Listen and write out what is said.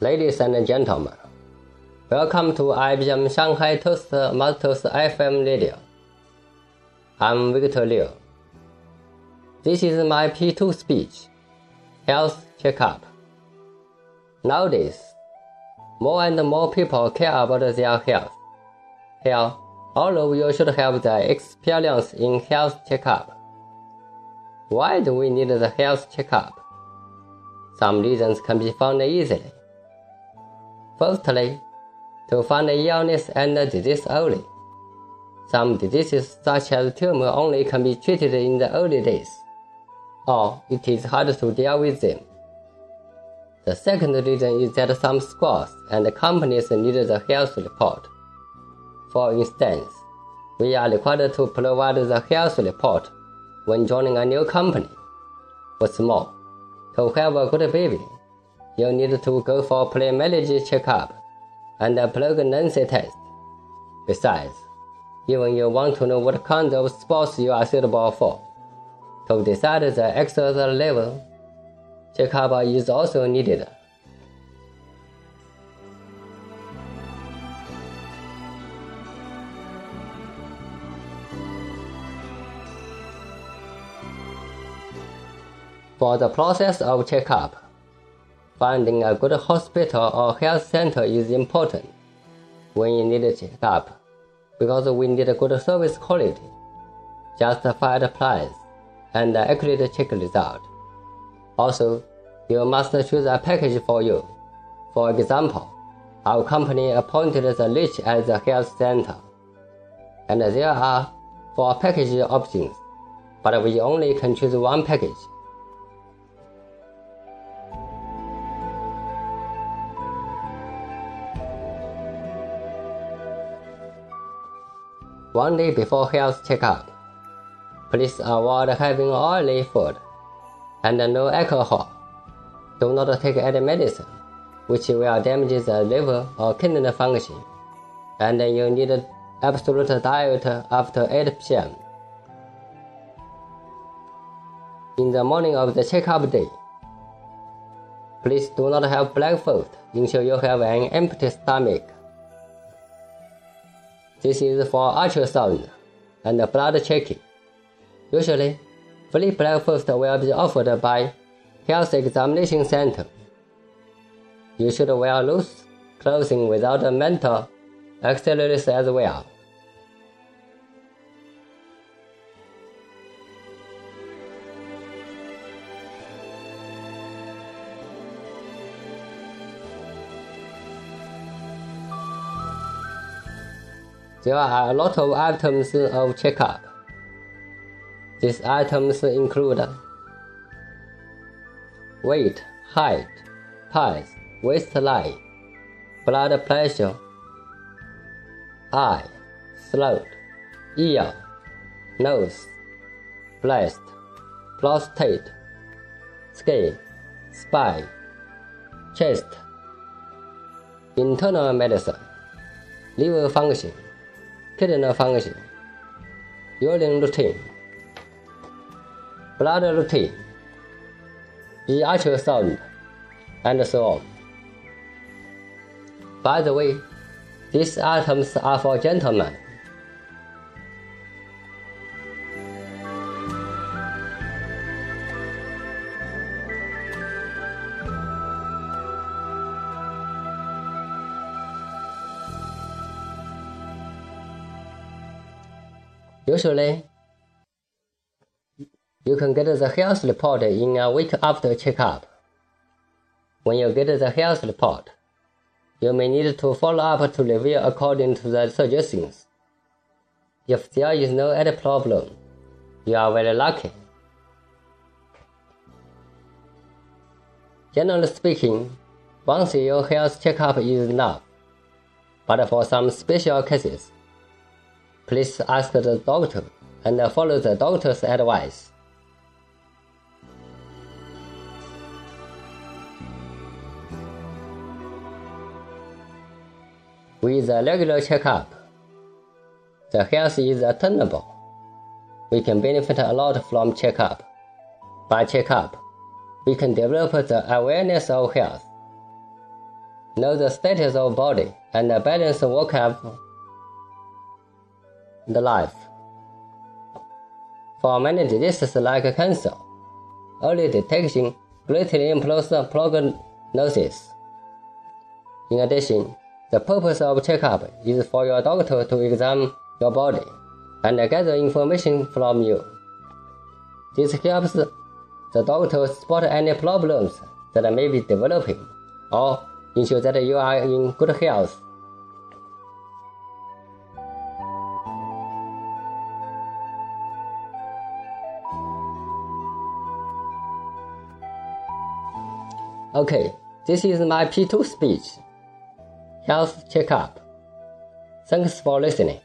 Ladies and gentlemen, welcome to IBM Shanghai Toastmasters FM radio. I'm Victor Liu. This is my P2 speech, Health Checkup. Nowadays, more and more people care about their health. Here, all of you should have the experience in health checkup. Why do we need the health checkup? Some reasons can be found easily. Firstly, to find illness and disease early. Some diseases such as tumor only can be treated in the early days, or it is hard to deal with them. The second reason is that some schools and companies need the health report. For instance, we are required to provide the health report when joining a new company. What's more, to have a good baby, you need to go for pre-marriage checkup and a pregnancy test. Besides, even you want to know what kind of sports you are suitable for. To decide the exercise level, checkup is also needed. For the process of checkup, finding a good hospital or health center is important when you need a checkup because we need a good service quality, justified price, and accurate check result. Also, you must choose a package for you. For example, our company appointed the rich as a health center, and there are four package options, but we only can choose one package. One day before health checkup, please avoid having oily food and no alcohol. Do not take any medicine, which will damage the liver or kidney function, and you need absolute diet after 8 p.m. In the morning of the checkup day, please do not have breakfast until you have an empty stomach. This is for ultrasound and blood checking. Usually, free breakfast will be offered by Health Examination Center. You should wear loose clothing without a mental accessories as well. There are a lot of items of checkup. These items include weight, height, pulse, waistline, blood pressure, eye, throat, ear, nose, breast, prostate, skin, spine, chest, internal medicine, liver function, kidney function, routine, blood routine, and so on. By the way, these items are for gentlemen. Usually, you can get the health report in a week after checkup. When you get the health report, you may need to follow up to review according to the suggestions. If there is no other problem, you are very lucky. Generally speaking, once your health checkup is enough. But for some special cases, please ask the doctor and follow the doctor's advice. With a regular checkup, the health is attainable. We can benefit a lot from checkup. By checkup, we can develop the awareness of health. know the status of body and balance of work of the life. For many diseases like cancer, early detection greatly improves prognosis. In addition, the purpose of checkup is for your doctor to examine your body and gather information from you. This helps the doctor spot any problems that may be developing or ensure that you are in good health. Okay, this is my P2 speech. Health checkup. Thanks for listening.